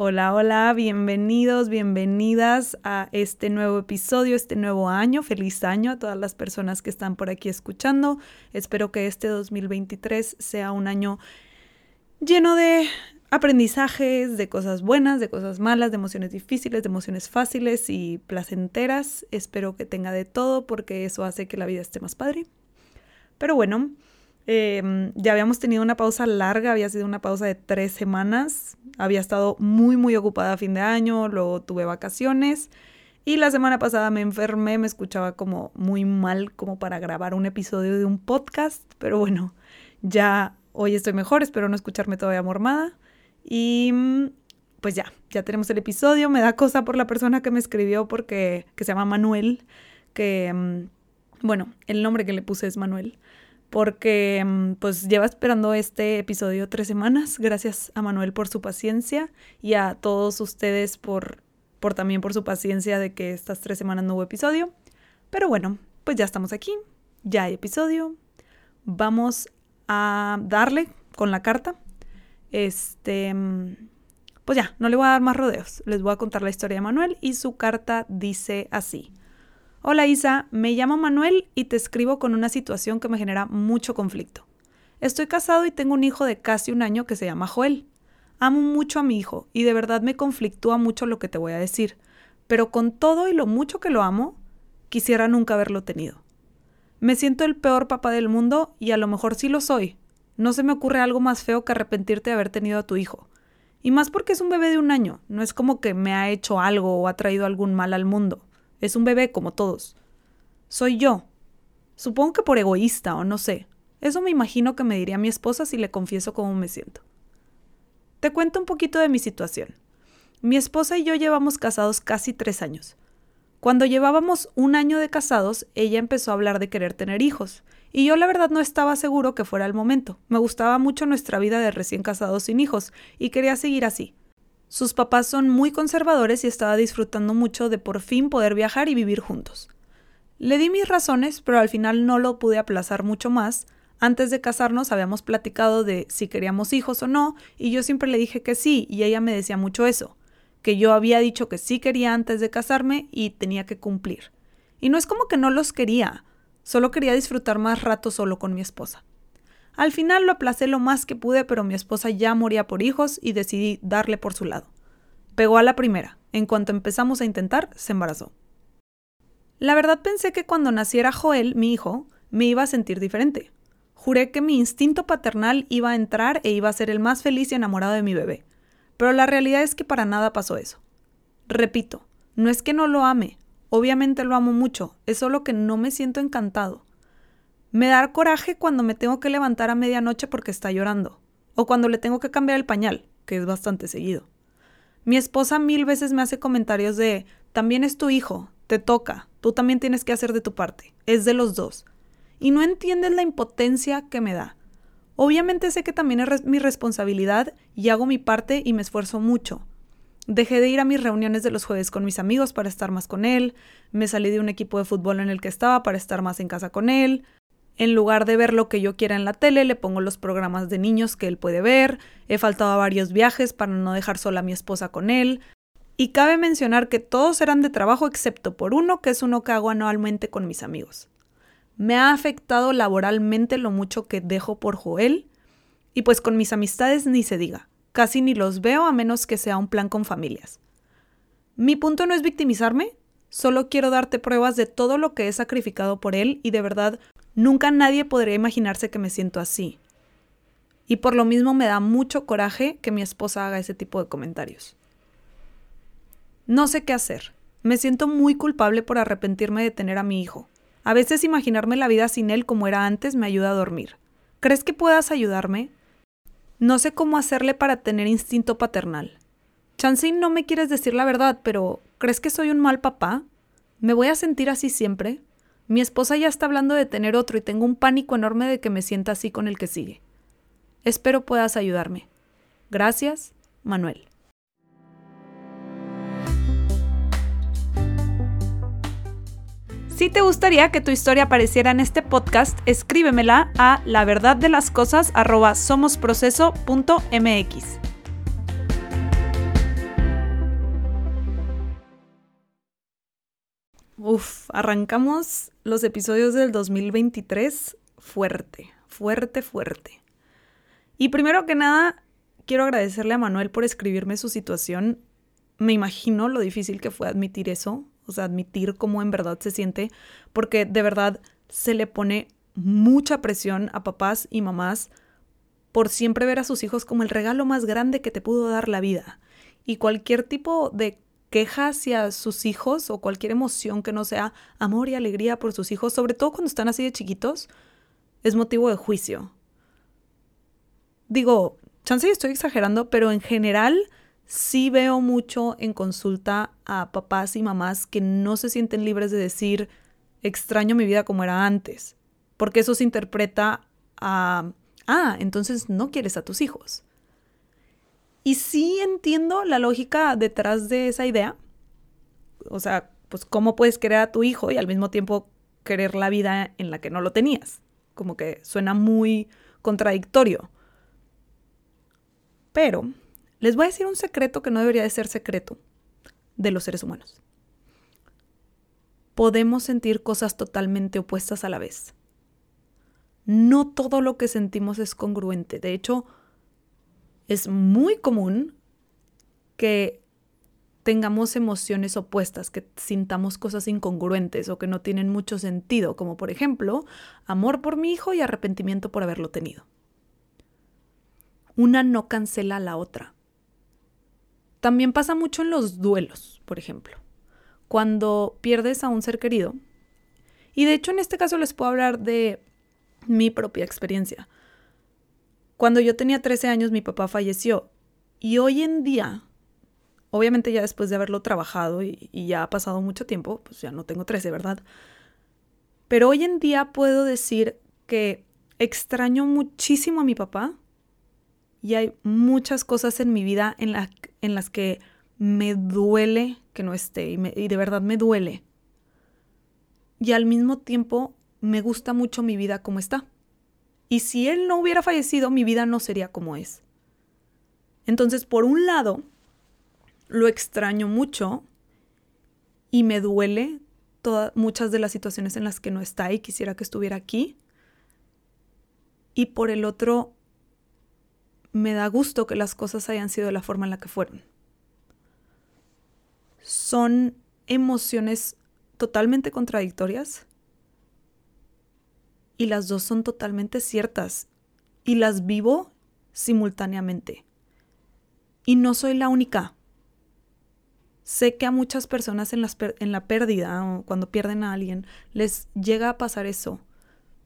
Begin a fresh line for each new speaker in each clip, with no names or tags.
Hola, hola, bienvenidos, bienvenidas a este nuevo episodio, este nuevo año. Feliz año a todas las personas que están por aquí escuchando. Espero que este 2023 sea un año lleno de aprendizajes, de cosas buenas, de cosas malas, de emociones difíciles, de emociones fáciles y placenteras. Espero que tenga de todo porque eso hace que la vida esté más padre. Pero bueno, em, ya habíamos tenido una pausa larga, había sido una pausa de tres semanas. Había estado muy, muy ocupada a fin de año, luego tuve vacaciones. Y la semana pasada me enfermé, me escuchaba como muy mal como para grabar un episodio de un podcast, pero bueno, ya Hoy estoy mejor, espero no escucharme todavía mormada. Y mm, pues ya, ya tenemos el episodio. Me da cosa por la persona que me escribió porque que se llama Manuel, que mm, bueno, el nombre que le puse es Manuel, porque mm, pues lleva esperando este episodio tres semanas. Gracias a Manuel por su paciencia y a todos ustedes por, por también por su paciencia de que estas tres semanas no hubo episodio. Pero bueno, pues ya estamos aquí, ya hay episodio. Vamos a darle con la carta. Este, pues ya, no le voy a dar más rodeos. Les voy a contar la historia de Manuel y su carta dice así. Hola Isa, me llamo Manuel y te escribo con una situación que me genera mucho conflicto. Estoy casado y tengo un hijo de casi un año que se llama Joel. Amo mucho a mi hijo y de verdad me conflictúa mucho lo que te voy a decir, pero con todo y lo mucho que lo amo, quisiera nunca haberlo tenido. Me siento el peor papá del mundo y a lo mejor sí lo soy. No se me ocurre algo más feo que arrepentirte de haber tenido a tu hijo. Y más porque es un bebé de un año, no es como que me ha hecho algo o ha traído algún mal al mundo. Es un bebé como todos. Soy yo. Supongo que por egoísta o no sé. Eso me imagino que me diría mi esposa si le confieso cómo me siento. Te cuento un poquito de mi situación. Mi esposa y yo llevamos casados casi tres años. Cuando llevábamos un año de casados, ella empezó a hablar de querer tener hijos, y yo la verdad no estaba seguro que fuera el momento. Me gustaba mucho nuestra vida de recién casados sin hijos, y quería seguir así. Sus papás son muy conservadores y estaba disfrutando mucho de por fin poder viajar y vivir juntos. Le di mis razones, pero al final no lo pude aplazar mucho más. Antes de casarnos habíamos platicado de si queríamos hijos o no, y yo siempre le dije que sí, y ella me decía mucho eso que yo había dicho que sí quería antes de casarme y tenía que cumplir. Y no es como que no los quería, solo quería disfrutar más rato solo con mi esposa. Al final lo aplacé lo más que pude, pero mi esposa ya moría por hijos y decidí darle por su lado. Pegó a la primera. En cuanto empezamos a intentar, se embarazó. La verdad pensé que cuando naciera Joel, mi hijo, me iba a sentir diferente. Juré que mi instinto paternal iba a entrar e iba a ser el más feliz y enamorado de mi bebé. Pero la realidad es que para nada pasó eso. Repito, no es que no lo ame, obviamente lo amo mucho, es solo que no me siento encantado. Me da coraje cuando me tengo que levantar a medianoche porque está llorando, o cuando le tengo que cambiar el pañal, que es bastante seguido. Mi esposa mil veces me hace comentarios de, también es tu hijo, te toca, tú también tienes que hacer de tu parte, es de los dos. Y no entiendes la impotencia que me da. Obviamente sé que también es mi responsabilidad y hago mi parte y me esfuerzo mucho. Dejé de ir a mis reuniones de los jueves con mis amigos para estar más con él, me salí de un equipo de fútbol en el que estaba para estar más en casa con él, en lugar de ver lo que yo quiera en la tele, le pongo los programas de niños que él puede ver, he faltado a varios viajes para no dejar sola a mi esposa con él, y cabe mencionar que todos eran de trabajo excepto por uno, que es uno que hago anualmente con mis amigos. Me ha afectado laboralmente lo mucho que dejo por Joel y pues con mis amistades ni se diga. Casi ni los veo a menos que sea un plan con familias. Mi punto no es victimizarme, Solo quiero darte pruebas de todo lo que he sacrificado por él y de verdad nunca nadie podría imaginarse que me siento así. Y por lo mismo me da mucho coraje que mi esposa haga ese tipo de comentarios. No sé qué hacer. Me siento muy culpable por arrepentirme de tener a mi hijo. A veces imaginarme la vida sin él como era antes me ayuda a dormir. ¿Crees que puedas ayudarme? No sé cómo hacerle para tener instinto paternal. Chansey, no me quieres decir la verdad, pero ¿crees que soy un mal papá? ¿Me voy a sentir así siempre? Mi esposa ya está hablando de tener otro y tengo un pánico enorme de que me sienta así con el que sigue. Espero puedas ayudarme. Gracias, Manuel. Si te gustaría que tu historia apareciera en este podcast, escríbemela a la verdad. Uf, arrancamos los episodios del 2023 fuerte, fuerte, fuerte. Y primero que nada, quiero agradecerle a Manuel por escribirme su situación. Me imagino lo difícil que fue admitir eso, o sea, admitir cómo en verdad se siente, porque de verdad se le pone mucha presión a papás y mamás por siempre ver a sus hijos como el regalo más grande que te pudo dar la vida. Y cualquier tipo de queja hacia sus hijos o cualquier emoción que no sea amor y alegría por sus hijos, sobre todo cuando están así de chiquitos, es motivo de juicio. Digo, chance estoy exagerando, pero en general sí veo mucho en consulta a papás y mamás que no se sienten libres de decir extraño mi vida como era antes, porque eso se interpreta a, ah, entonces no quieres a tus hijos. Y sí entiendo la lógica detrás de esa idea, o sea, pues cómo puedes querer a tu hijo y al mismo tiempo querer la vida en la que no lo tenías, como que suena muy contradictorio. Pero les voy a decir un secreto que no debería de ser secreto de los seres humanos. Podemos sentir cosas totalmente opuestas a la vez. No todo lo que sentimos es congruente. De hecho, es muy común que tengamos emociones opuestas, que sintamos cosas incongruentes o que no tienen mucho sentido, como por ejemplo, amor por mi hijo y arrepentimiento por haberlo tenido. Una no cancela a la otra. También pasa mucho en los duelos, por ejemplo. Cuando pierdes a un ser querido. Y de hecho en este caso les puedo hablar de mi propia experiencia. Cuando yo tenía 13 años mi papá falleció. Y hoy en día, obviamente ya después de haberlo trabajado y, ya ha pasado mucho tiempo, pues ya no tengo 13, ¿verdad? Pero hoy en día puedo decir que extraño muchísimo a mi papá y hay muchas cosas en mi vida en, las que me duele que no esté y de verdad me duele. Y al mismo tiempo me gusta mucho mi vida como está. Y si él no hubiera fallecido, mi vida no sería como es. Entonces, por un lado, lo extraño mucho y me duele muchas de las situaciones en las que no está y quisiera que estuviera aquí. Y por el otro, me da gusto que las cosas hayan sido de la forma en la que fueron. Son emociones totalmente contradictorias y las dos son totalmente ciertas y las vivo simultáneamente. Y no soy la única. Sé que a muchas personas en, en la pérdida o cuando pierden a alguien les llega a pasar eso.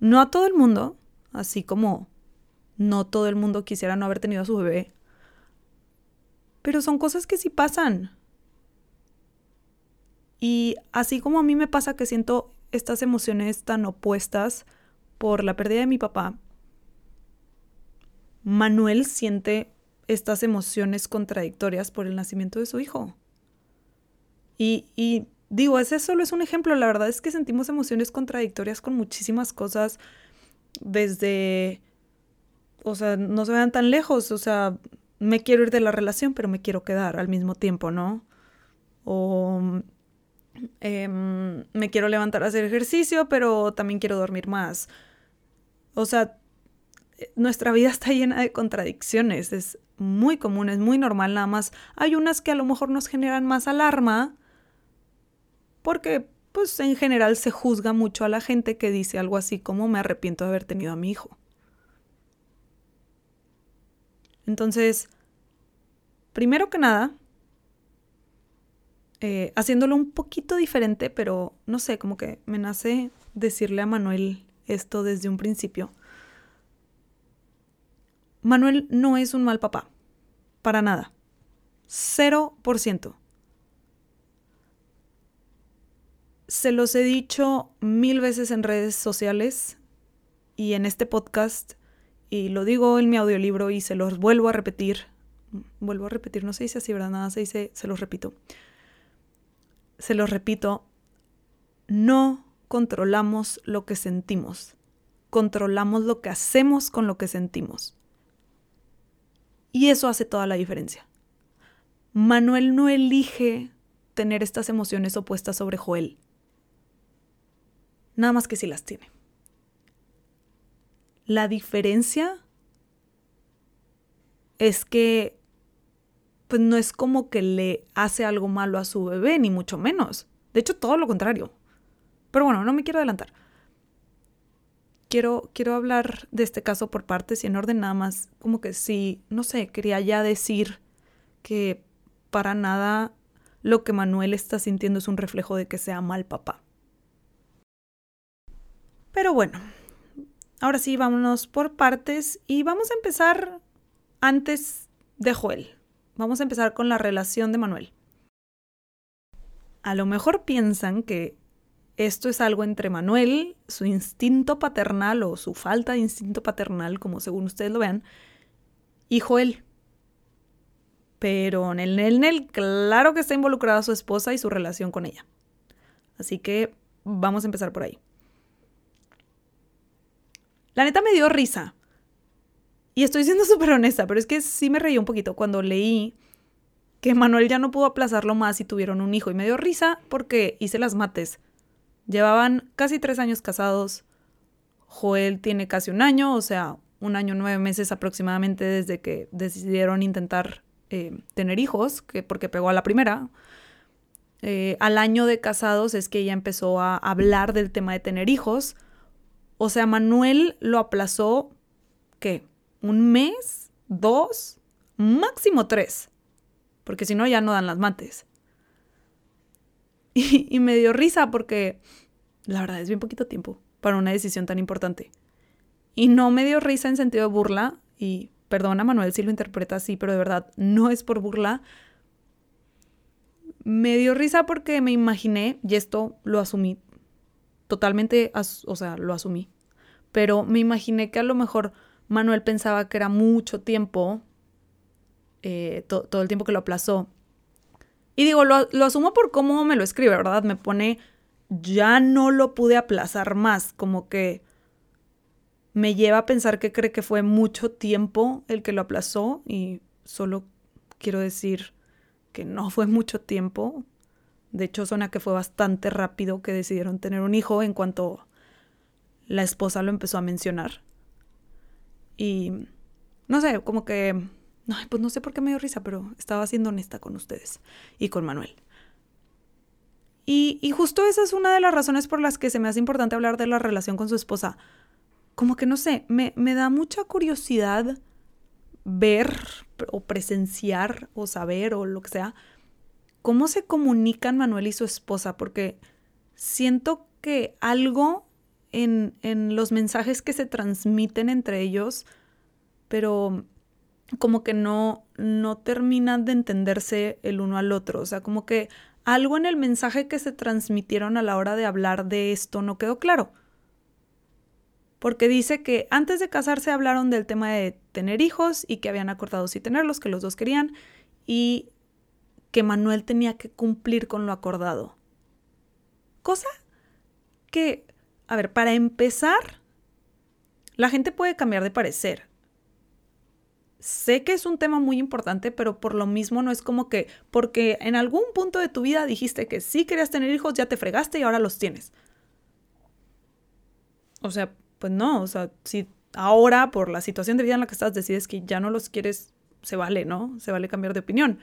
No a todo el mundo, así como no todo el mundo quisiera no haber tenido a su bebé. Pero son cosas que sí pasan. Y así como a mí me pasa que siento estas emociones tan opuestas por la pérdida de mi papá, Manuel siente estas emociones contradictorias por el nacimiento de su hijo. Y, y digo, ese solo es un ejemplo. La verdad es que sentimos emociones contradictorias con muchísimas cosas, desde o sea, no se vean tan lejos, o sea, me quiero ir de la relación, pero me quiero quedar al mismo tiempo, ¿no? O em, me quiero levantar a hacer ejercicio, pero también quiero dormir más. O sea, nuestra vida está llena de contradicciones, es muy común, es muy normal, nada más hay unas que a lo mejor nos generan más alarma porque pues en general se juzga mucho a la gente que dice algo así como me arrepiento de haber tenido a mi hijo. Entonces, primero que nada, eh, haciéndolo un poquito diferente, pero no sé, como que me nace decirle a Manuel esto desde un principio. Manuel no es un mal papá, para nada. Cero por ciento. Se los he dicho mil veces en redes sociales y en este podcast, y lo digo en mi audiolibro y se los vuelvo a repetir. Vuelvo a repetir, no se dice así, ¿verdad? Nada se dice, se los repito. Se los repito, no controlamos lo que sentimos, controlamos lo que hacemos con lo que sentimos. Y eso hace toda la diferencia. Manuel no elige tener estas emociones opuestas sobre Joel. Nada más que si las tiene. La diferencia es que pues no es como que le hace algo malo a su bebé, ni mucho menos. De hecho, todo lo contrario. Pero bueno, no me quiero adelantar. Quiero, quiero hablar de este caso por partes y en orden nada más, como que sí, no sé, quería ya decir que para nada lo que Manuel está sintiendo es un reflejo de que sea mal papá. Pero bueno, ahora sí, vámonos por partes y vamos a empezar antes de Joel. Vamos a empezar con la relación de Manuel. A lo mejor piensan que esto es algo entre Manuel, su instinto paternal o su falta de instinto paternal, como según ustedes lo vean, y Joel. Pero en el Nel claro que está involucrada su esposa y su relación con ella. Así que vamos a empezar por ahí. La neta me dio risa. Y estoy siendo súper honesta, pero es que sí me reí un poquito cuando leí que Manuel ya no pudo aplazarlo más y tuvieron un hijo. Y me dio risa porque hice las mates. Llevaban casi tres años casados. Joel tiene casi un año, o sea, un año nueve meses aproximadamente desde que decidieron intentar eh, tener hijos, que porque pegó a la primera. Eh, al año de casados es que ella empezó a hablar del tema de tener hijos. O sea, Manuel lo aplazó, ¿qué? ¿Un mes? ¿Dos? Máximo tres. Porque si no, ya no dan las mates. Y, me dio risa porque la verdad es bien poquito tiempo para una decisión tan importante. Y no me dio risa en sentido de burla, y perdona Manuel si lo interpreta así, pero de verdad no es por burla. Me dio risa porque me imaginé, y esto lo asumí totalmente, o sea, lo asumí, pero me imaginé que a lo mejor Manuel pensaba que era mucho tiempo, eh, todo el tiempo que lo aplazó, y digo, lo, asumo por cómo me lo escribe, ¿verdad? Me pone, ya no lo pude aplazar más, como que me lleva a pensar que cree que fue mucho tiempo el que lo aplazó y solo quiero decir que no fue mucho tiempo. De hecho, suena que fue bastante rápido que decidieron tener un hijo en cuanto la esposa lo empezó a mencionar. Y no sé, como que pues no sé por qué me dio risa, pero estaba siendo honesta con ustedes y con Manuel. Y, y, justo esa es una de las razones por las que se me hace importante hablar de la relación con su esposa. Como que no sé, me, me da mucha curiosidad ver o presenciar o saber o lo que sea cómo se comunican Manuel y su esposa, porque siento que algo en, en los mensajes que se transmiten entre ellos, pero como que no, no terminan de entenderse el uno al otro. O sea, como que algo en el mensaje que se transmitieron a la hora de hablar de esto no quedó claro. Porque dice que antes de casarse hablaron del tema de tener hijos y que habían acordado sí tenerlos, que los dos querían, y que Manuel tenía que cumplir con lo acordado. Cosa que, a ver, para empezar, la gente puede cambiar de parecer sé que es un tema muy importante, pero por lo mismo no es como que porque en algún punto de tu vida dijiste que sí querías tener hijos, ya te fregaste y ahora los tienes. O sea, pues no, o sea, si ahora por la situación de vida en la que estás decides que ya no los quieres, se vale, ¿no? Se vale cambiar de opinión.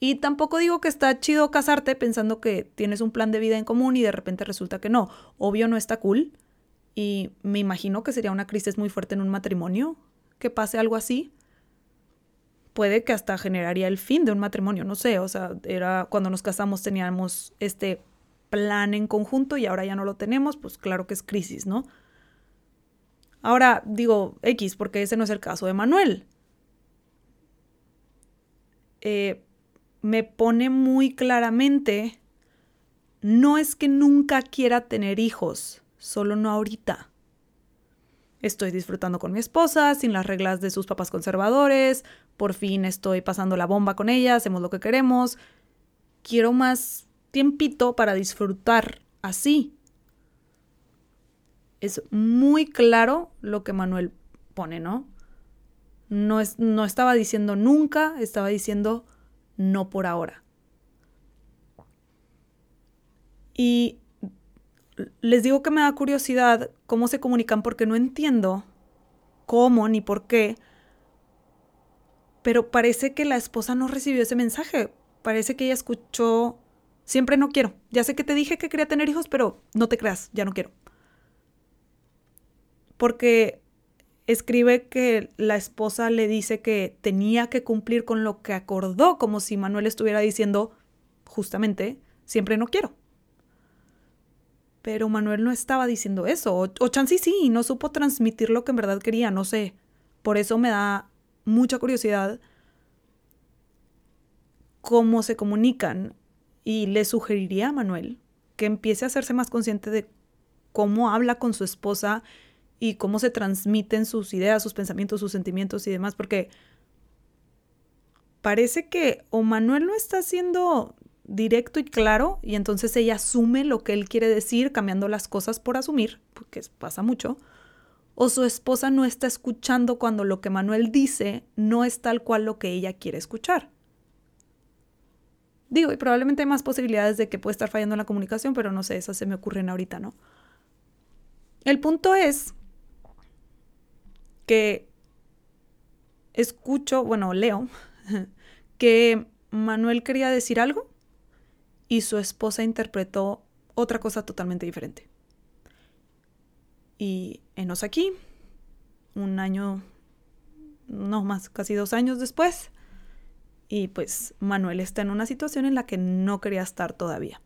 Y tampoco digo que está chido casarte pensando que tienes un plan de vida en común y de repente resulta que no. Obvio no está cool. Y me imagino que sería una crisis muy fuerte en un matrimonio que pase algo así. Puede que hasta generaría el fin de un matrimonio, no sé, o sea, era cuando nos casamos teníamos este plan en conjunto y ahora ya no lo tenemos, pues claro que es crisis, ¿no? Ahora digo X porque ese no es el caso de Manuel. Eh, me pone muy claramente, no es que nunca quiera tener hijos, solo no ahorita. Estoy disfrutando con mi esposa, sin las reglas de sus papás conservadores, por fin estoy pasando la bomba con ella, hacemos lo que queremos. Quiero más tiempito para disfrutar así. Es muy claro lo que Manuel pone, ¿no? No, es, no estaba diciendo nunca, estaba diciendo no por ahora. Y les digo que me da curiosidad cómo se comunican porque no entiendo cómo ni por qué, pero parece que la esposa no recibió ese mensaje. Parece que ella escuchó Siempre no quiero. Ya sé que te dije que quería tener hijos, pero no te creas, ya no quiero. Porque escribe que la esposa le dice que tenía que cumplir con lo que acordó, como si Manuel estuviera diciendo, justamente, siempre no quiero. Pero Manuel no estaba diciendo eso, o, o Chansey sí, no supo transmitir lo que en verdad quería, no sé. Por eso me da mucha curiosidad cómo se comunican y le sugeriría a Manuel que empiece a hacerse más consciente de cómo habla con su esposa y cómo se transmiten sus ideas, sus pensamientos, sus sentimientos y demás, porque parece que o Manuel no está siendo directo y claro y entonces ella asume lo que él quiere decir cambiando las cosas por asumir, porque pasa mucho, o su esposa no está escuchando cuando lo que Manuel dice no es tal cual lo que ella quiere escuchar. Digo, y probablemente hay más posibilidades de que pueda estar fallando en la comunicación, pero no sé, esas se me ocurren ahorita, ¿no? El punto es que escucho, bueno, leo, que Manuel quería decir algo y su esposa interpretó otra cosa totalmente diferente. Y enos aquí, un año, no más, casi dos años después, y pues Manuel está en una situación en la que no quería estar todavía.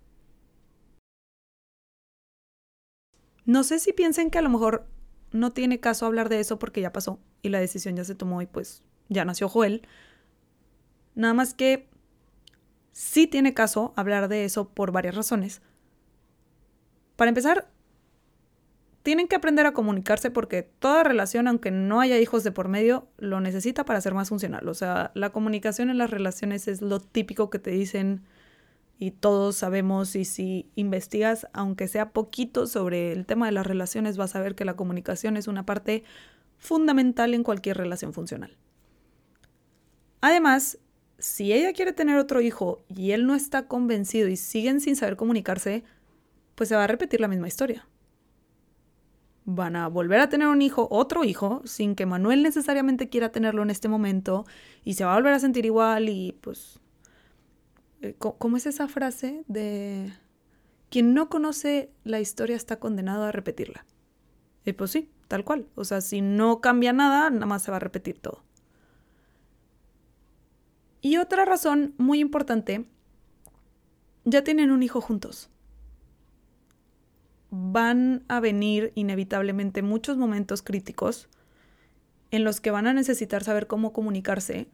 No sé si piensen que a lo mejor no tiene caso hablar de eso porque ya pasó y la decisión ya se tomó y pues ya nació Joel. Nada más que sí tiene caso hablar de eso por varias razones. Para empezar, tienen que aprender a comunicarse porque toda relación, aunque no haya hijos de por medio, lo necesita para ser más funcional. O sea, la comunicación en las relaciones es lo típico que te dicen y todos sabemos y si investigas, aunque sea poquito sobre el tema de las relaciones, vas a ver que la comunicación es una parte fundamental en cualquier relación funcional. Además, si ella quiere tener otro hijo y él no está convencido y siguen sin saber comunicarse, pues se va a repetir la misma historia van a volver a tener un hijo, otro hijo, sin que Manuel necesariamente quiera tenerlo en este momento, y se va a volver a sentir igual y pues... Eh, ¿Cómo es esa frase de... Quien no conoce la historia está condenado a repetirla? Y pues sí, tal cual. O sea, si no cambia nada, nada más se va a repetir todo. Y otra razón muy importante, ya tienen un hijo juntos. Van a venir inevitablemente muchos momentos críticos en los que van a necesitar saber cómo comunicarse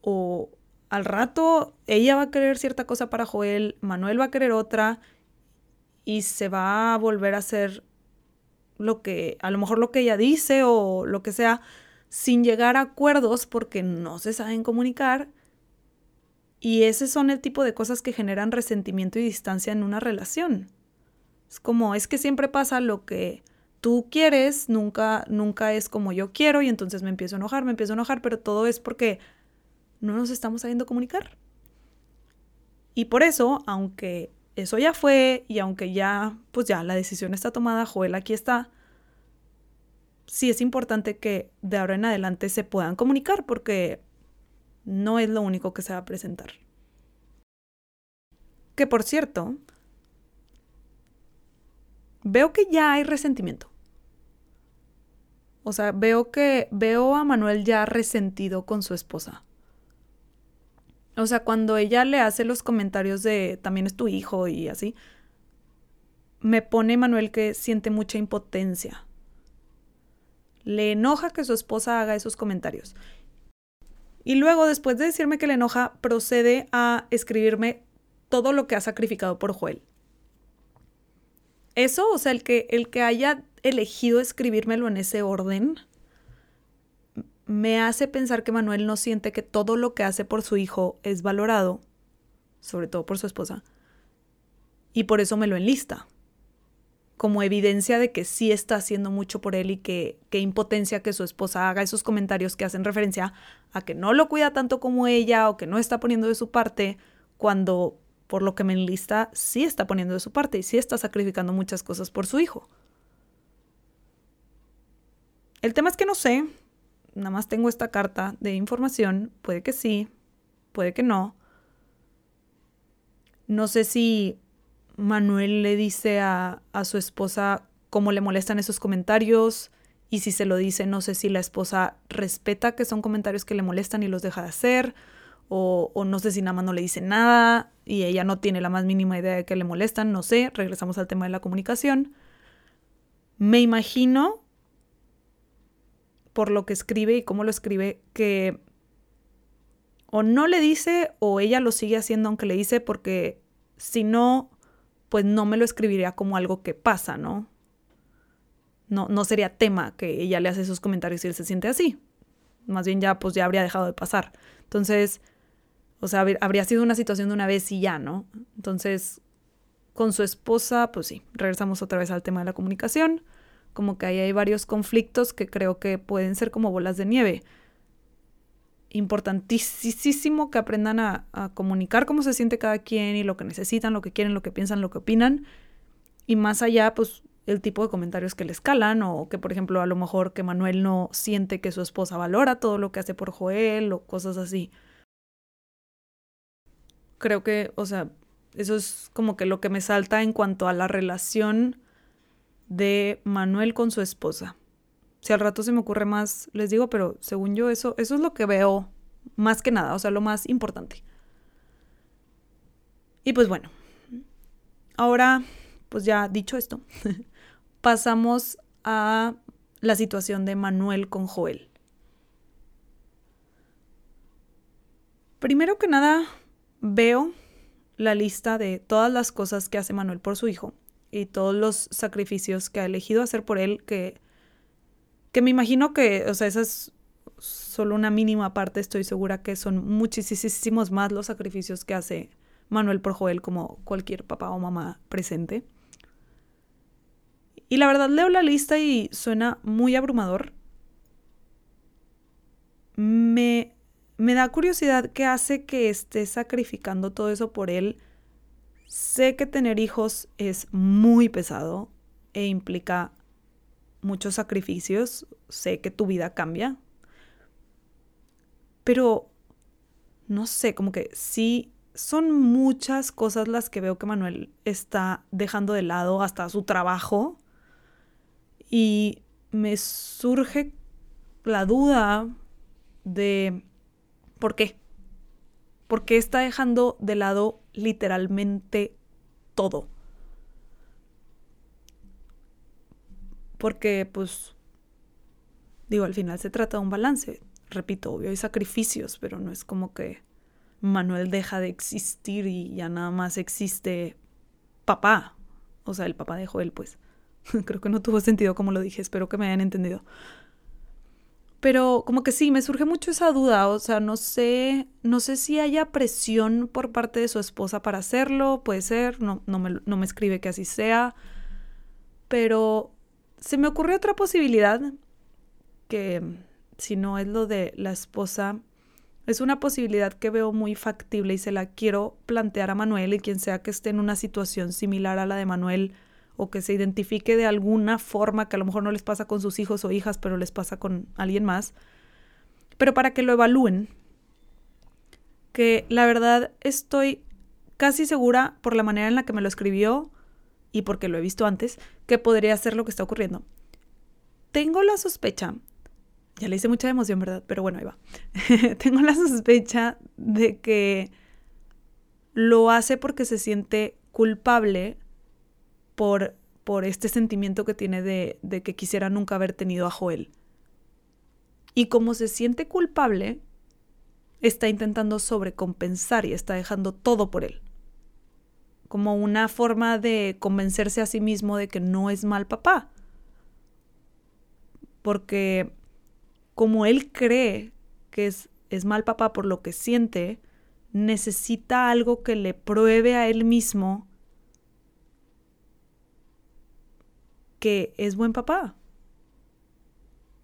o al rato ella va a querer cierta cosa para Joel, Manuel va a querer otra y se va a volver a hacer lo que, a lo mejor lo que ella dice o lo que sea, sin llegar a acuerdos porque no se saben comunicar. Y ese son el tipo de cosas que generan resentimiento y distancia en una relación. Es como, es que siempre pasa lo que tú quieres, nunca, nunca es como yo quiero y entonces me empiezo a enojar, me empiezo a enojar, pero todo es porque no nos estamos sabiendo comunicar. Y por eso, aunque eso ya fue y aunque ya, pues ya la decisión está tomada, Joel aquí está, sí es importante que de ahora en adelante se puedan comunicar porque no es lo único que se va a presentar. Que por cierto, veo que ya hay resentimiento. O sea, veo que veo a Manuel ya resentido con su esposa. O sea, cuando ella le hace los comentarios de también es tu hijo y así, me pone Manuel que siente mucha impotencia. Le enoja que su esposa haga esos comentarios. Y luego, después de decirme que le enoja, procede a escribirme todo lo que ha sacrificado por Joel. Eso, o sea, el que, el que haya elegido escribírmelo en ese orden, me hace pensar que Manuel no siente que todo lo que hace por su hijo es valorado, sobre todo por su esposa, y por eso me lo enlista, como evidencia de que sí está haciendo mucho por él y que, que impotencia que su esposa haga esos comentarios que hacen referencia a que no lo cuida tanto como ella o que no está poniendo de su parte, cuando por lo que me enlista sí está poniendo de su parte y sí está sacrificando muchas cosas por su hijo. El tema es que no sé, nada más tengo esta carta de información, puede que sí, puede que no. No sé si Manuel le dice a, a su esposa cómo le molestan esos comentarios y si se lo dice, no sé si la esposa respeta que son comentarios que le molestan y los deja de hacer o, o, no sé si nada más no le dice nada y ella no tiene la más mínima idea de que le molestan, no sé, regresamos al tema de la comunicación. Me imagino por lo que escribe y cómo lo escribe, que o no le dice o ella lo sigue haciendo aunque le dice porque si no, pues no me lo escribiría como algo que pasa, ¿no? No, no sería tema que ella le hace esos comentarios y él se siente así. Más bien ya, pues ya habría dejado de pasar. Entonces, o sea, habría sido una situación de una vez y ya, ¿no? Entonces, con su esposa, pues sí, regresamos otra vez al tema de la comunicación como que ahí hay varios conflictos que creo que pueden ser como bolas de nieve. Importantísimo que aprendan a, comunicar cómo se siente cada quien y lo que necesitan, lo que quieren, lo que piensan, lo que opinan. Y más allá, pues el tipo de comentarios que le escalan o que, por ejemplo, a lo mejor que Manuel no siente que su esposa valora todo lo que hace por Joel o cosas así. Creo que, o sea, eso es como que lo que me salta en cuanto a la relación de Manuel con su esposa. Si al rato se me ocurre más, les digo, pero según yo eso, eso es lo que veo más que nada, o sea, lo más importante. Y pues bueno, ahora, pues ya dicho esto, pasamos a la situación de Manuel con Joel. Primero que nada, veo la lista de todas las cosas que hace Manuel por su hijo y todos los sacrificios que ha elegido hacer por él, que, que me imagino que, o sea, esa es solo una mínima parte, estoy segura que son muchísimos más los sacrificios que hace Manuel por Joel como cualquier papá o mamá presente. Y la verdad leo la lista y suena muy abrumador. Me, me da curiosidad qué hace que esté sacrificando todo eso por él Sé que tener hijos es muy pesado e implica muchos sacrificios. Sé que tu vida cambia. Pero, no sé, como que sí son muchas cosas las que veo que Manuel está dejando de lado hasta su trabajo. Y me surge la duda de por qué. ¿Por qué está dejando de lado literalmente todo. Porque, pues, digo, al final se trata de un balance. Repito, obvio, hay sacrificios, pero no es como que Manuel deja de existir y ya nada más existe papá. O sea, el papá de Joel, pues. Creo que no tuvo sentido como lo dije, espero que me hayan entendido. Pero como que sí, me surge mucho esa duda, o sea, no sé, no sé si haya presión por parte de su esposa para hacerlo, puede ser, no, no, me, no me escribe que así sea, pero se me ocurrió otra posibilidad que si no es lo de la esposa, es una posibilidad que veo muy factible y se la quiero plantear a Manuel y quien sea que esté en una situación similar a la de Manuel o que se identifique de alguna forma que a lo mejor no les pasa con sus hijos o hijas, pero les pasa con alguien más, pero para que lo evalúen que la verdad estoy casi segura por la manera en la que me lo escribió y porque lo he visto antes, que podría ser lo que está ocurriendo. Tengo la sospecha, ya le hice mucha emoción, ¿verdad? Pero bueno, ahí va. Tengo la sospecha de que lo hace porque se siente culpable por, por este sentimiento que tiene de, de que quisiera nunca haber tenido a Joel. Y como se siente culpable, está intentando sobrecompensar y está dejando todo por él. Como una forma de convencerse a sí mismo de que no es mal papá. Porque como él cree que es, es mal papá por lo que siente, necesita algo que le pruebe a él mismo que es buen papá.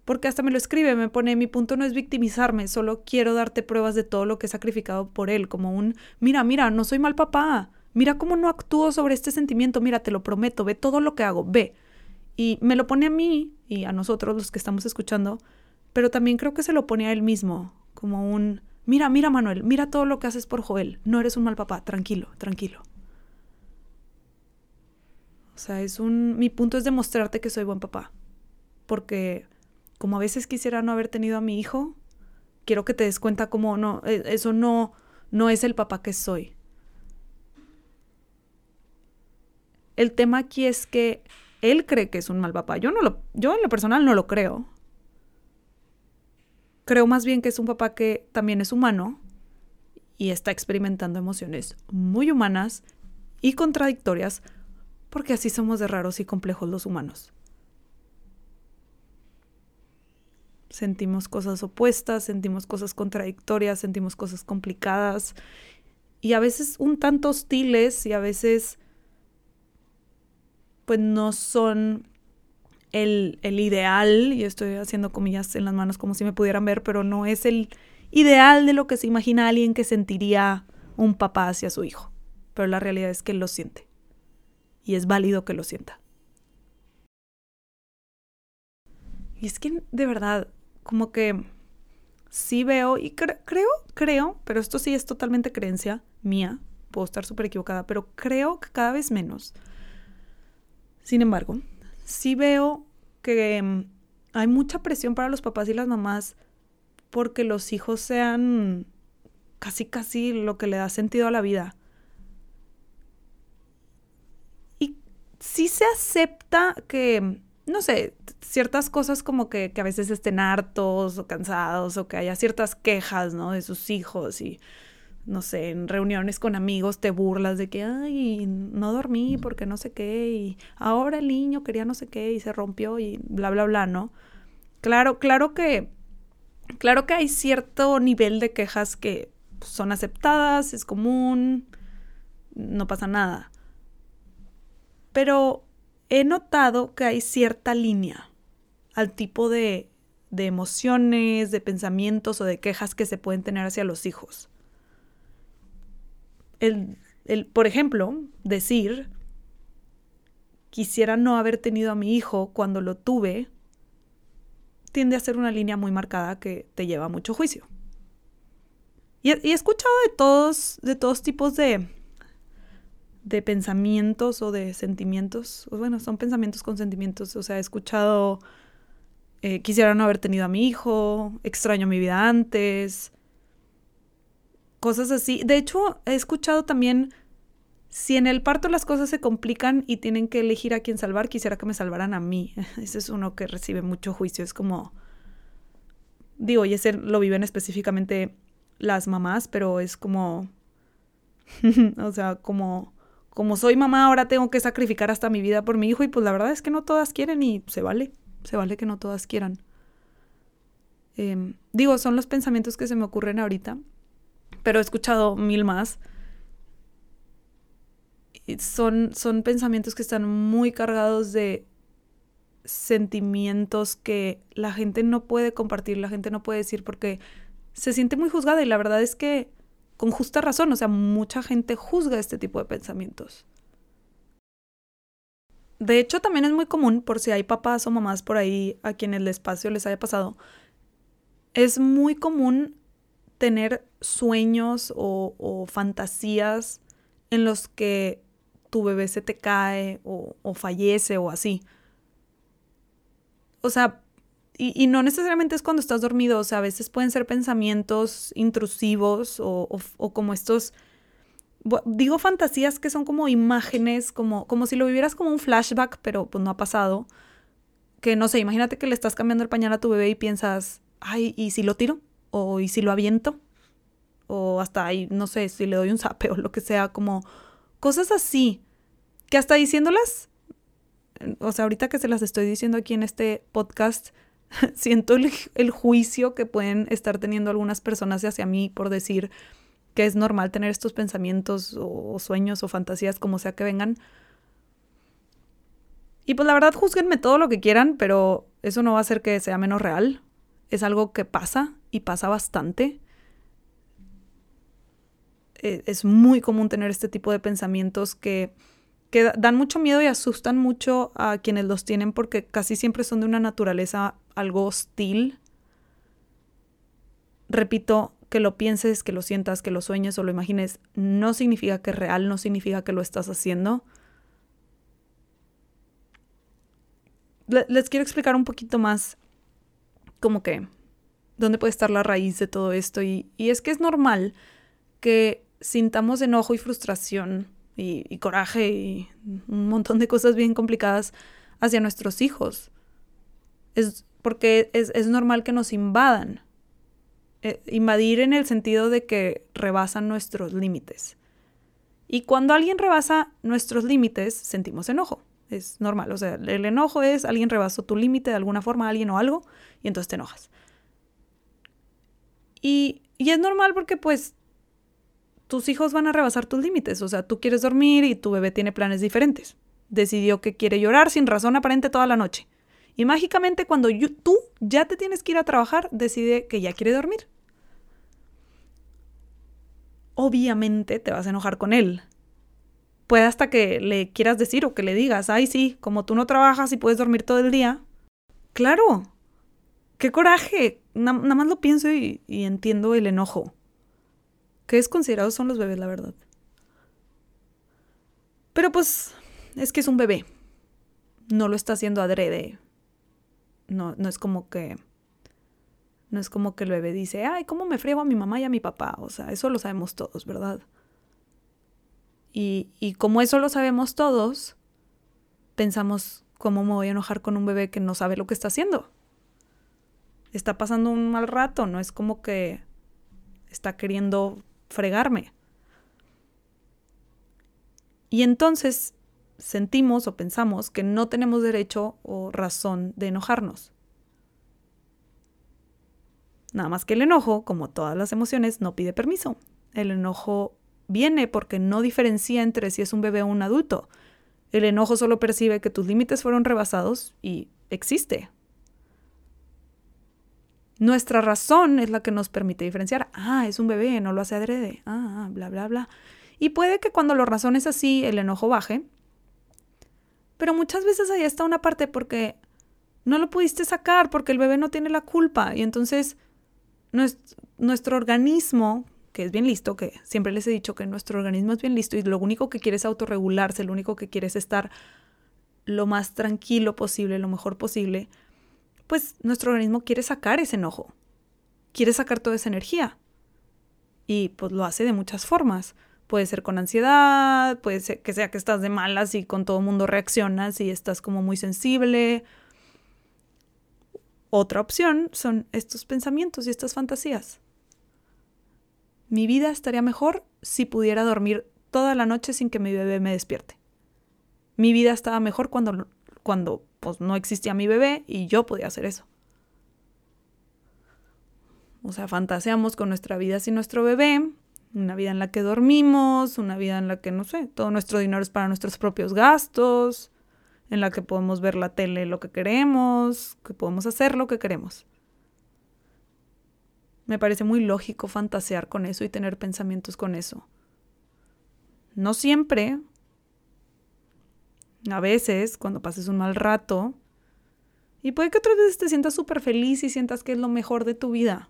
Porque hasta me lo escribe, me pone, mi punto no es victimizarme, solo quiero darte pruebas de todo lo que he sacrificado por él, como un, mira, mira, no soy mal papá, mira cómo no actúo sobre este sentimiento, mira, te lo prometo, ve todo lo que hago, ve. Y me lo pone a mí y a nosotros los que estamos escuchando, pero también creo que se lo pone a él mismo, como un, Mira, mira Manuel, mira todo lo que haces por Joel. No eres un mal papá, tranquilo, tranquilo. O sea, es un... Mi punto es demostrarte que soy buen papá. Porque como a veces quisiera no haber tenido a mi hijo, quiero que te des cuenta como no, e, eso no, no es el papá que soy. El tema aquí es que él cree que es un mal papá. Yo no lo, yo en lo personal no lo creo. Creo más bien que es un papá que también es humano y está experimentando emociones muy humanas y contradictorias porque así somos de raros y complejos los humanos. Sentimos cosas opuestas, sentimos cosas contradictorias, sentimos cosas complicadas y a veces un tanto hostiles y a veces pues no son el, ideal, y estoy haciendo comillas en las manos como si me pudieran ver, pero no es el ideal de lo que se imagina alguien que sentiría un papá hacia su hijo. Pero la realidad es que lo siente. Y es válido que lo sienta. Y es que de verdad, como que sí veo, y creo, creo, pero esto sí es totalmente creencia mía, puedo estar súper equivocada, pero creo que cada vez menos. Sin embargo, sí veo que mm, hay mucha presión para los papás y las mamás porque los hijos sean casi casi lo que le da sentido a la vida. Y sí se acepta que, no sé, ciertas cosas como que, que a veces estén hartos o cansados o que haya ciertas quejas, ¿no? De sus hijos y no sé, en reuniones con amigos te burlas de que, ay, no dormí porque no sé qué, y ahora el niño quería no sé qué y se rompió y bla, bla, bla, ¿no? Claro, claro que, claro que hay cierto nivel de quejas que son aceptadas, es común, no pasa nada. Pero he notado que hay cierta línea al tipo de, de emociones, de pensamientos o de quejas que se pueden tener hacia los hijos el, por ejemplo, decir, quisiera no haber tenido a mi hijo cuando lo tuve, tiende a ser una línea muy marcada que te lleva a mucho juicio. Y, he escuchado de todos, de todos tipos de, de pensamientos o de sentimientos. Bueno, son pensamientos con sentimientos. O sea, he escuchado, eh, quisiera no haber tenido a mi hijo, extraño mi vida antes, cosas así. De hecho, he escuchado también, si en el parto las cosas se complican y tienen que elegir a quién salvar, quisiera que me salvaran a mí. Ese es uno que recibe mucho juicio. Es como, digo, y ese lo viven específicamente las mamás, pero es como, o sea, como, como soy mamá, ahora tengo que sacrificar hasta mi vida por mi hijo y pues la verdad es que no todas quieren y se vale, se vale que no todas quieran. Em, digo, son los pensamientos que se me ocurren ahorita pero he escuchado mil más. son, son pensamientos que están muy cargados de sentimientos que la gente no puede compartir, la gente no puede decir porque se siente muy juzgada y la verdad es que con justa razón, o sea, mucha gente juzga este tipo de pensamientos. De hecho, también es muy común, por si hay papás o mamás por ahí a quien el espacio les haya pasado, es muy común tener sueños o, fantasías en los que tu bebé se te cae o, fallece o así. O sea, y, no necesariamente es cuando estás dormido, o sea, a veces pueden ser pensamientos intrusivos o, o como estos digo fantasías que son como imágenes, como, como si lo vivieras como un flashback, pero pues no ha pasado. Que no sé, imagínate que le estás cambiando el pañal a tu bebé y piensas, ay, ¿y si lo tiro? ¿O y si lo aviento? O hasta ahí, no sé, si le doy un zape o lo que sea, como cosas así. Que hasta diciéndolas, o sea, ahorita que se las estoy diciendo aquí en este podcast, siento el, el juicio que pueden estar teniendo algunas personas hacia mí por decir, que es normal tener estos pensamientos o, sueños o fantasías como sea que vengan. Y pues la verdad, juzguenme todo lo que quieran, pero eso no va a hacer que sea menos real. Es algo que pasa y pasa bastante. E, es muy común tener este tipo de pensamientos que, que dan mucho miedo y asustan mucho a quienes los tienen porque casi siempre son de una naturaleza algo hostil. Repito, que lo pienses, que lo sientas, que lo sueñes o lo imagines, no significa que es real, no significa que lo estás haciendo. les quiero explicar un poquito más como que dónde puede estar la raíz de todo esto. Y, es que es normal que sintamos enojo y frustración y, coraje y un montón de cosas bien complicadas hacia nuestros hijos. Es porque es, es normal que nos invadan. Eh, invadir en el sentido de que rebasan nuestros límites. Y cuando alguien rebasa nuestros límites, sentimos enojo. Es normal. O sea, el enojo es alguien rebasó tu límite de alguna forma, alguien o algo, y entonces te enojas. Y, y es normal porque pues tus hijos van a rebasar tus límites. O sea, tú quieres dormir y tu bebé tiene planes diferentes. Decidió que quiere llorar sin razón aparente toda la noche. Y mágicamente cuando tú ya te tienes que ir a trabajar, decide que ya quiere dormir obviamente te vas a enojar con él. Puede hasta que le quieras decir o que le digas, ay sí, como tú no trabajas y puedes dormir todo el día. Claro, qué coraje. nada más lo pienso y, y entiendo el enojo. Qué desconsiderados son los bebés, la verdad. Pero pues es que es un bebé. No lo está haciendo adrede. No, no es como que no es como que el bebé dice, ay, ¿cómo me friego a mi mamá y a mi papá? O sea, eso lo sabemos todos, ¿verdad? Y, y como eso lo sabemos todos, pensamos, ¿cómo me voy a enojar con un bebé que no sabe lo que está haciendo? Está pasando un mal rato, no es como que está queriendo fregarme. Y entonces sentimos o pensamos que no tenemos derecho o razón de enojarnos. Nada más que el enojo, como todas las emociones, no pide permiso. El enojo viene porque no diferencia entre si es un bebé o un adulto. El enojo solo percibe que tus límites fueron rebasados y existe. Nuestra razón es la que nos permite diferenciar. Ah, es un bebé, no lo hace adrede. Ah, bla, bla, bla. Y puede que cuando lo razones así, el enojo baje. Pero muchas veces ahí está una parte porque no lo pudiste sacar, porque el bebé no tiene la culpa. Y entonces nuestro, organismo, que es bien listo, que siempre les he dicho que nuestro organismo es bien listo y lo único que quiere es autorregularse, lo único que quiere es estar lo más tranquilo posible, lo mejor posible, pues nuestro organismo quiere sacar ese enojo, quiere sacar toda esa energía. Y pues lo hace de muchas formas. Puede ser con ansiedad, puede ser que sea que estás de malas y con todo el mundo reaccionas y estás como muy sensible, otra opción son estos pensamientos y estas fantasías. Mi vida estaría mejor si pudiera dormir toda la noche sin que mi bebé me despierte. Mi vida estaba mejor cuando, cuando pues, no existía mi bebé y yo podía hacer eso. O sea, fantaseamos con nuestra vida sin nuestro bebé, una vida en la que dormimos, una vida en la que, no sé, todo nuestro dinero es para nuestros propios gastos, en la que podemos ver la tele lo que queremos, que podemos hacer lo que queremos. Me parece muy lógico fantasear con eso y tener pensamientos con eso. No siempre. A veces, cuando pases un mal rato. Y puede que otras veces te sientas súper feliz y sientas que es lo mejor de tu vida.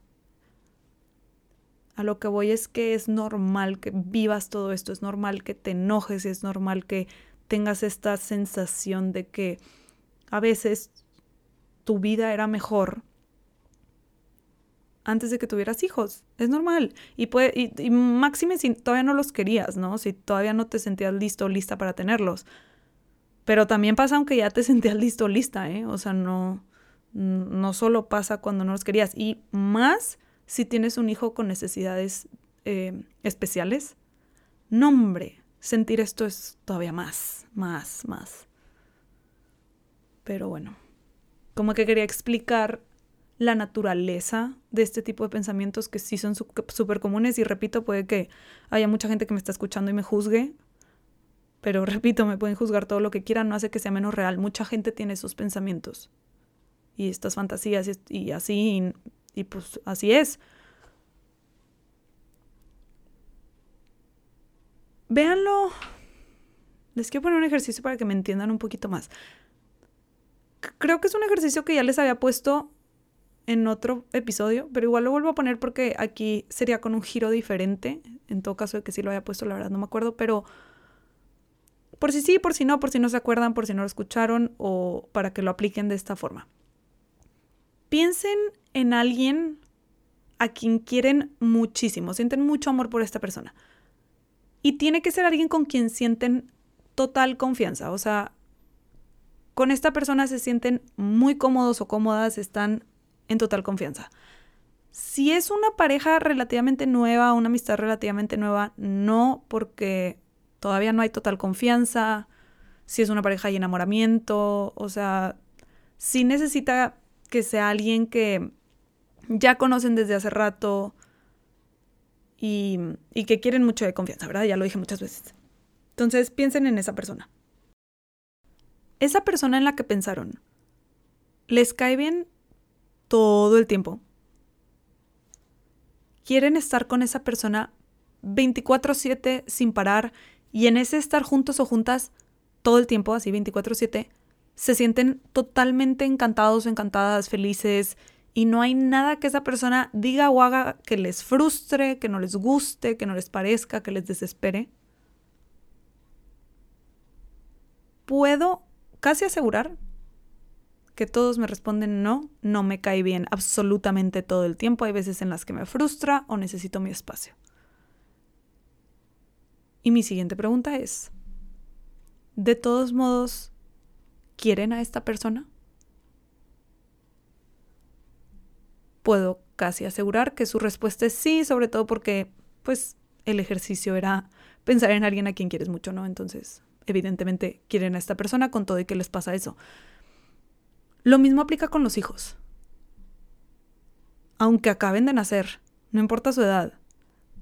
A lo que voy es que es normal que vivas todo esto, es normal que te enojes, es normal que tengas esta sensación de que a veces tu vida era mejor antes de que tuvieras hijos. Es normal. Y, puede, y, máxime si todavía no los querías, ¿no? Si todavía no te sentías listo o lista para tenerlos. Pero también pasa aunque ya te sentías listo lista, ¿eh? O sea, no, no solo pasa cuando no los querías. Y más si tienes un hijo con necesidades eh, especiales. No, sentir esto es todavía más, más, más. Pero bueno, como que quería explicar la naturaleza de este tipo de pensamientos que sí son súper comunes y repito, puede que haya mucha gente que me está escuchando y me juzgue, pero repito, me pueden juzgar todo lo que quieran, no hace que sea menos real. Mucha gente tiene esos pensamientos y estas fantasías y, así, y pues así es. Véanlo. Les quiero poner un ejercicio para que me entiendan un poquito más. Creo que es un ejercicio que ya les había puesto en otro episodio, pero igual lo vuelvo a poner porque aquí sería con un giro diferente. En todo caso de que sí lo haya puesto, la verdad no me acuerdo, pero por si sí, por si no, por si no se acuerdan, por si no lo escucharon o para que lo apliquen de esta forma. Piensen en alguien a quien quieren muchísimo, sienten mucho amor por esta persona. Y tiene que ser alguien con quien sienten total confianza, o sea, con esta persona se sienten muy cómodos o cómodas, están en total confianza. Si es una pareja relativamente nueva, una amistad relativamente nueva, no, porque todavía no hay total confianza. Si es una pareja y enamoramiento, o sea, si necesita que sea alguien que ya conocen desde hace rato y, y que quieren mucho de confianza, ¿verdad? Ya lo dije muchas veces. Entonces piensen en esa persona. Esa persona en la que pensaron, ¿les cae bien todo el tiempo. Quieren estar con esa persona 24/7 sin parar y en ese estar juntos o juntas todo el tiempo, así 24/7, se sienten totalmente encantados, encantadas, felices y no hay nada que esa persona diga o haga que les frustre, que no les guste, que no les parezca, que les desespere. Puedo casi asegurar que todos me responden no, no me cae bien absolutamente todo el tiempo. Hay veces en las que me frustra o necesito mi espacio. Y mi siguiente pregunta es, ¿de todos modos quieren a esta persona? Puedo casi asegurar que su respuesta es sí, sobre todo porque, pues, el ejercicio era pensar en alguien a quien quieres mucho, ¿no? Entonces, evidentemente quieren a esta persona con todo y que les pasa eso. Lo mismo aplica con los hijos. Aunque acaben de nacer, no importa su edad,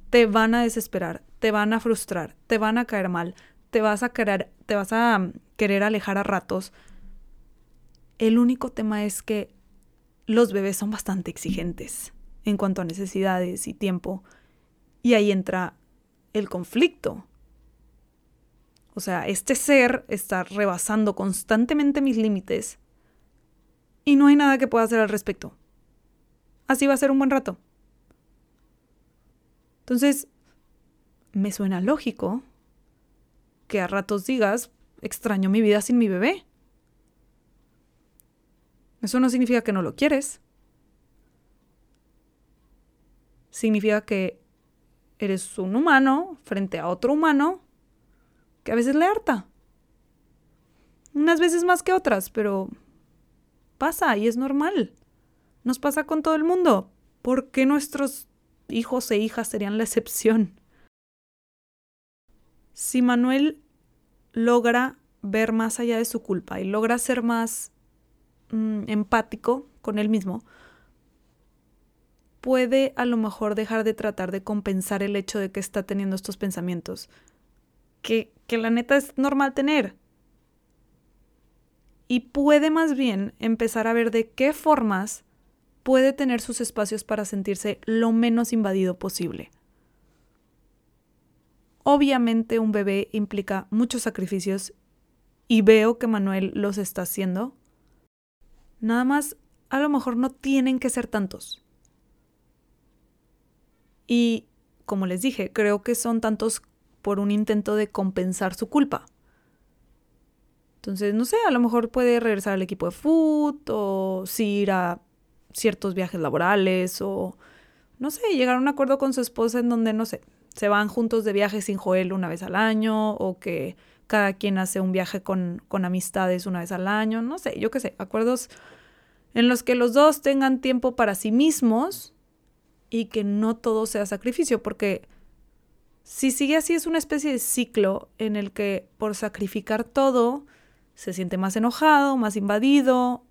te van a desesperar, te van a frustrar, te van a caer mal, te vas a querer, te vas a mm, querer alejar a ratos. El único tema es que los bebés son bastante exigentes en cuanto a necesidades y tiempo. Y ahí entra el conflicto. O sea, este ser está rebasando constantemente mis límites y no hay nada que pueda hacer al respecto. Así va a ser un buen rato. Entonces, me suena lógico que a ratos digas, extraño mi vida sin mi bebé. Eso no significa que no lo quieres. Significa que eres un humano frente a otro humano que a veces le harta. Unas veces más que otras, pero pasa y es normal. Nos pasa con todo el mundo. ¿Por qué nuestros hijos e hijas serían la excepción? Si Manuel logra ver más allá de su culpa y logra ser más mm, empático con él mismo, puede a lo mejor dejar de tratar de compensar el hecho de que está teniendo estos pensamientos. Que, que la neta es normal tener y puede más bien empezar a ver de qué formas puede tener sus espacios para sentirse lo menos invadido posible. Obviamente un bebé implica muchos sacrificios y veo que Manuel los está haciendo. Nada más, a lo mejor no tienen que ser tantos. Y como les dije, creo que son tantos por un intento de compensar su culpa. Entonces, no sé, a lo mejor puede regresar al equipo de foot o si ir a ciertos viajes laborales o, no sé, llegar a un acuerdo con su esposa en donde, no sé, se van juntos de viaje sin Joel una vez al año o que cada quien hace un viaje con, con amistades una vez al año, no sé, yo qué sé, acuerdos en los que los dos tengan tiempo para sí mismos y que no todo sea sacrificio, porque si sigue así es una especie de ciclo en el que por sacrificar todo, se siente más enojado, más invadido,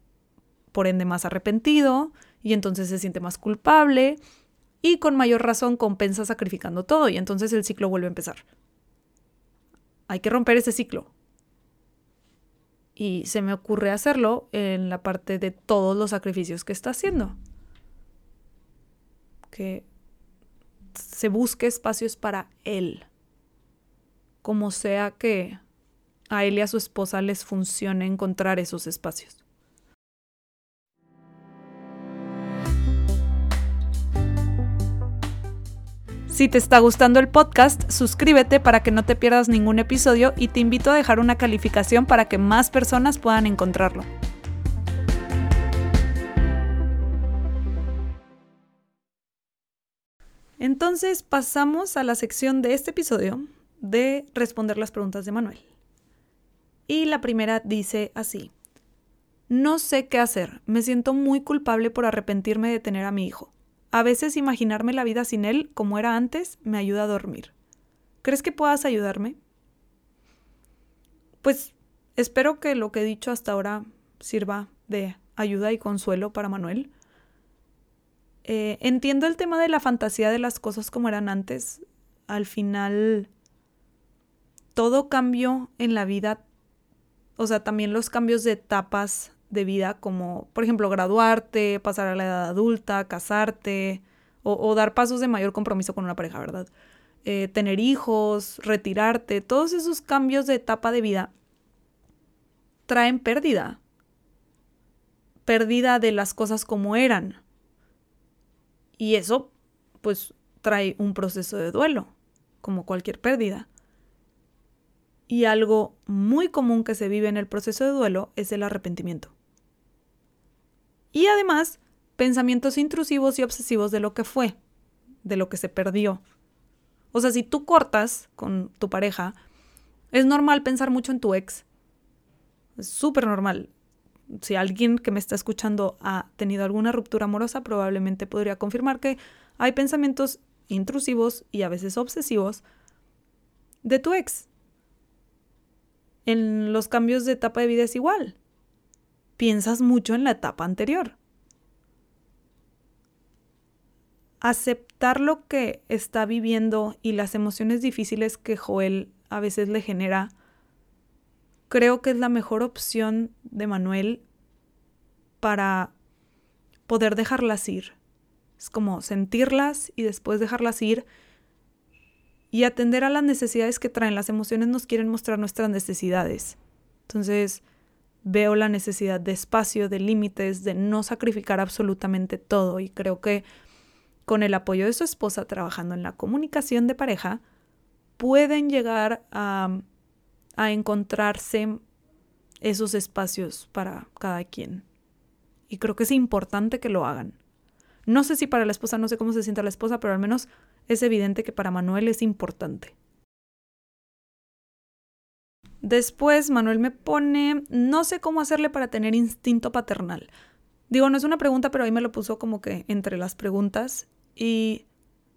por ende más arrepentido, y entonces se siente más culpable, y con mayor razón compensa sacrificando todo, y entonces el ciclo vuelve a empezar. Hay que romper ese ciclo. Y se me ocurre hacerlo en la parte de todos los sacrificios que está haciendo. Que se busque espacios para él. Como sea que a él y a su esposa les funcione encontrar esos espacios. Si te está gustando el podcast, suscríbete para que no te pierdas ningún episodio y te invito a dejar una calificación para que más personas puedan encontrarlo. Entonces pasamos a la sección de este episodio de responder las preguntas de Manuel. Y la primera dice así. No sé qué hacer. Me siento muy culpable por arrepentirme de tener a mi hijo. A veces imaginarme la vida sin él, como era antes, me ayuda a dormir. ¿Crees que puedas ayudarme? Pues espero que lo que he dicho hasta ahora sirva de ayuda y consuelo para Manuel. Eh, entiendo el tema de la fantasía de las cosas como eran antes. Al final, todo cambio en la vida o sea, también los cambios de etapas de vida, como por ejemplo graduarte, pasar a la edad adulta, casarte, o, dar pasos de mayor compromiso con una pareja, ¿verdad? Eh, tener hijos, retirarte, todos esos cambios de etapa de vida traen pérdida. Pérdida de las cosas como eran. Y eso, pues, trae un proceso de duelo, como cualquier pérdida. Y algo muy común que se vive en el proceso de duelo es el arrepentimiento. Y además, pensamientos intrusivos y obsesivos de lo que fue, de lo que se perdió. O sea, si tú cortas con tu pareja, es normal pensar mucho en tu ex. Es súper normal. Si alguien que me está escuchando ha tenido alguna ruptura amorosa, probablemente podría confirmar que hay pensamientos intrusivos y a veces obsesivos de tu ex en los cambios de etapa de vida es igual. Piensas mucho en la etapa anterior. Aceptar lo que está viviendo y las emociones difíciles que Joel a veces le genera, creo que es la mejor opción de Manuel para poder dejarlas ir. Es como sentirlas y después dejarlas ir y atender a las necesidades que traen. Las emociones nos quieren mostrar nuestras necesidades. Entonces, veo la necesidad de espacio, de límites, de no sacrificar absolutamente todo. Y creo que con el apoyo de su esposa trabajando en la comunicación de pareja, pueden llegar a, a encontrarse esos espacios para cada quien. Y creo que es importante que lo hagan. No sé si para la esposa, no sé cómo se sienta la esposa, pero al menos es evidente que para Manuel es importante. Después Manuel me pone, no sé cómo hacerle para tener instinto paternal. Digo, no es una pregunta, pero ahí me lo puso como que entre las preguntas y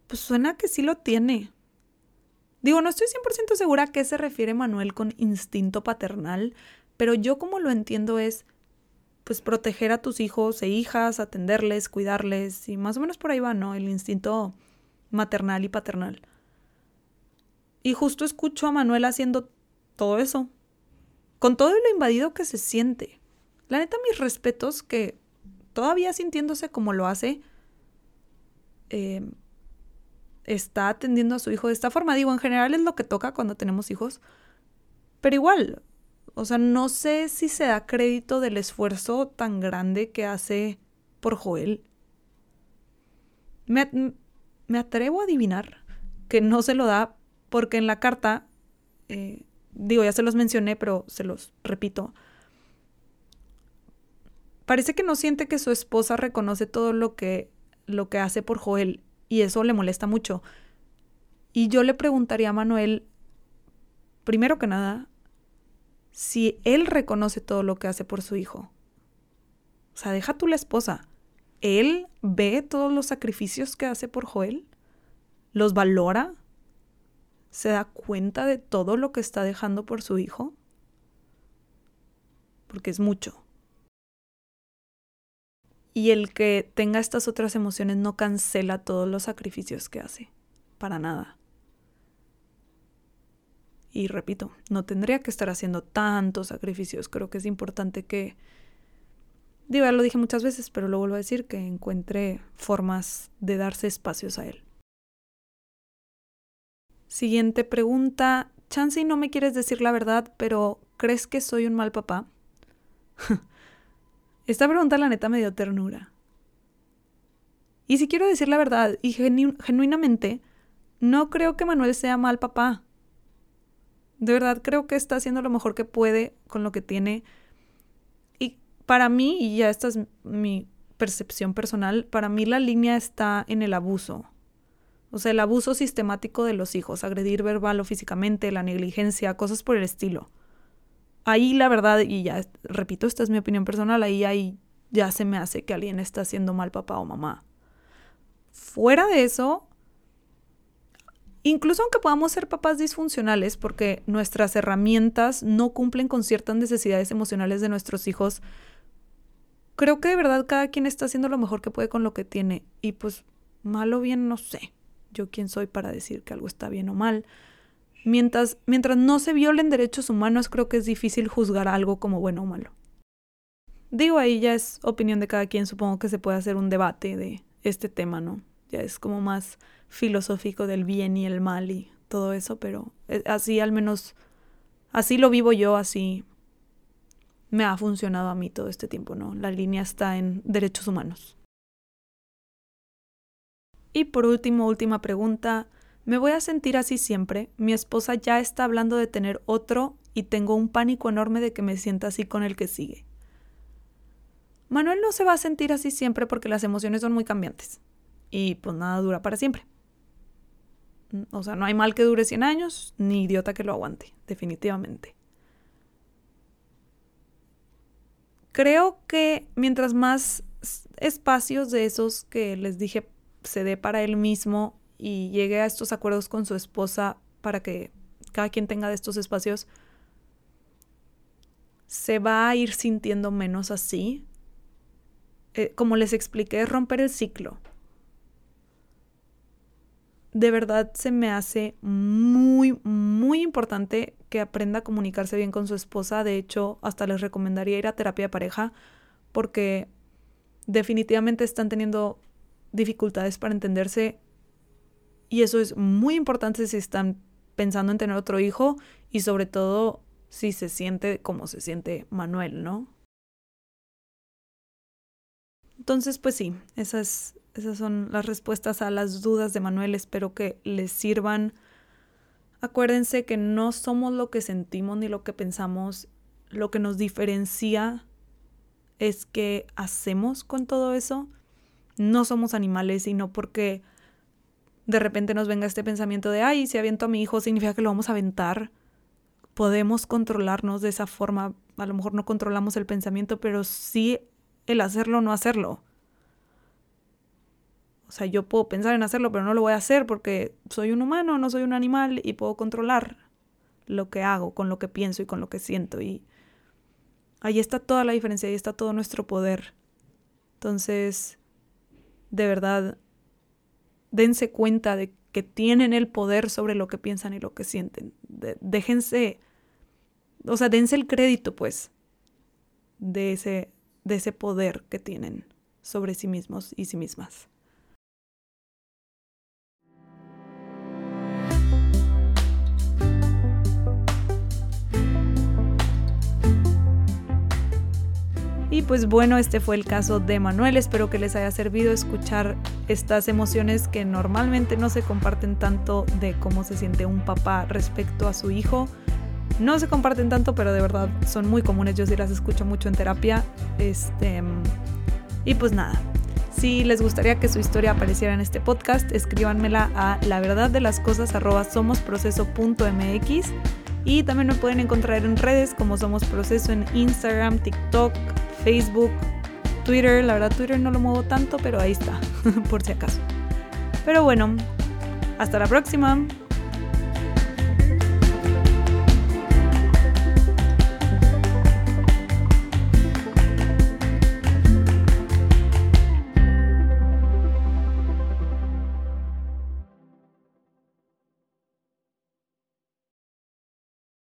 pues suena que sí lo tiene. Digo, no estoy 100% segura a qué se refiere Manuel con instinto paternal, pero yo como lo entiendo es pues proteger a tus hijos e hijas, atenderles, cuidarles y más o menos por ahí va, ¿no? El instinto maternal y paternal. Y justo escucho a Manuel haciendo todo eso, con todo lo invadido que se siente. La neta, mis respetos que todavía sintiéndose como lo hace, em, está atendiendo a su hijo de esta forma. Digo, en general es lo que toca cuando tenemos hijos, pero igual, o sea, no sé si se da crédito del esfuerzo tan grande que hace por Joel. Me, me atrevo a adivinar que no se lo da porque en la carta, eh, digo, ya se los mencioné, pero se los repito, parece que no siente que su esposa reconoce todo lo que, lo que hace por Joel y eso le molesta mucho. Y yo le preguntaría a Manuel, primero que nada, si él reconoce todo lo que hace por su hijo. O sea, deja tú la esposa. ¿Él ve todos los sacrificios que hace por Joel? ¿Los valora? ¿Se da cuenta de todo lo que está dejando por su hijo? Porque es mucho. Y el que tenga estas otras emociones no cancela todos los sacrificios que hace. Para nada. Y repito, no tendría que estar haciendo tantos sacrificios. Creo que es importante que, digo, ya lo dije muchas veces, pero lo vuelvo a decir, que encuentre formas de darse espacios a él. Siguiente pregunta. Chansey, no me quieres decir la verdad, pero ¿crees que soy un mal papá? Esta pregunta la neta me dio ternura. Y si quiero decir la verdad, y genuinamente, no creo que Manuel sea mal papá. De verdad creo que está haciendo lo mejor que puede con lo que tiene. Y para mí, y ya esta es mi percepción personal, para mí la línea está en el abuso. O sea, el abuso sistemático de los hijos, agredir verbal o físicamente, la negligencia, cosas por el estilo ahí la verdad, y ya repito, esta es mi opinión personal, ahí, ya se me hace que alguien está haciendo mal papá o mamá. Fuera de eso, incluso aunque podamos ser papás disfuncionales, porque nuestras herramientas no cumplen con ciertas necesidades emocionales de nuestros hijos, creo que de verdad cada quien está haciendo lo mejor que puede con lo que tiene. Y pues mal o bien no sé. Yo quién soy para decir que algo está bien o mal. Mientras, mientras no se violen derechos humanos, creo que es difícil juzgar algo como bueno o malo. Digo, ahí ya es opinión de cada quien, supongo que se puede hacer un debate de este tema, ¿no? Ya es como más filosófico del bien y el mal y todo eso, pero eh, así al menos, así lo vivo yo, así me ha funcionado a mí todo este tiempo, ¿no? La línea está en derechos humanos. Y por último, última pregunta, me voy a sentir así siempre. Mi esposa ya está hablando de tener otro y tengo un pánico enorme de que me sienta así con el que sigue. Manuel no se va a sentir así siempre porque las emociones son muy cambiantes. Y pues nada dura para siempre. O sea, no hay mal que dure 100 años, ni idiota que lo aguante, definitivamente. Creo que mientras más espacios de esos que les dije se dé para él mismo y llegue a estos acuerdos con su esposa para que cada quien tenga de estos espacios, se va a ir sintiendo menos así. Eh, como les expliqué, es romper el ciclo. De verdad se me hace muy, muy importante que aprenda a comunicarse bien con su esposa. De hecho, hasta les recomendaría ir a terapia de pareja porque definitivamente están teniendo dificultades para entenderse y eso es muy importante si están pensando en tener otro hijo y sobre todo si se siente como se siente Manuel, ¿no? Entonces, pues sí, esas, esas son las respuestas a las dudas de Manuel. Espero que les sirvan. Acuérdense que no somos lo que sentimos ni lo que pensamos. Lo que nos diferencia es que hacemos con todo eso. No somos animales, sino porque de repente nos venga este pensamiento de, ay, si aviento a mi hijo significa que lo vamos a aventar. Podemos controlarnos de esa forma. A lo mejor no controlamos el pensamiento, pero sí el hacerlo o no hacerlo. O sea, yo puedo pensar en hacerlo, pero no lo voy a hacer porque soy un humano, no soy un animal y puedo controlar lo que hago con lo que pienso y con lo que siento. Y ahí está toda la diferencia, ahí está todo nuestro poder. Entonces, de verdad, dense cuenta de que tienen el poder sobre lo que piensan y lo que sienten. déjense, o sea, dense el crédito, pues, de ese, de ese poder que tienen sobre sí mismos y sí mismas. Y pues bueno, este fue el caso de Manuel. Espero que les haya servido escuchar estas emociones que normalmente no se comparten tanto de cómo se siente un papá respecto a su hijo. No se comparten tanto, pero de verdad son muy comunes. Yo sí las escucho mucho en terapia. Este, y pues nada, si les gustaría que su historia apareciera en este podcast, escríbanmela a la verdad de las cosas y también me pueden encontrar en redes como Somos Proceso en Instagram, TikTok, Facebook, Twitter. La verdad Twitter no lo muevo tanto, pero ahí está, por si acaso. Pero bueno, hasta la próxima.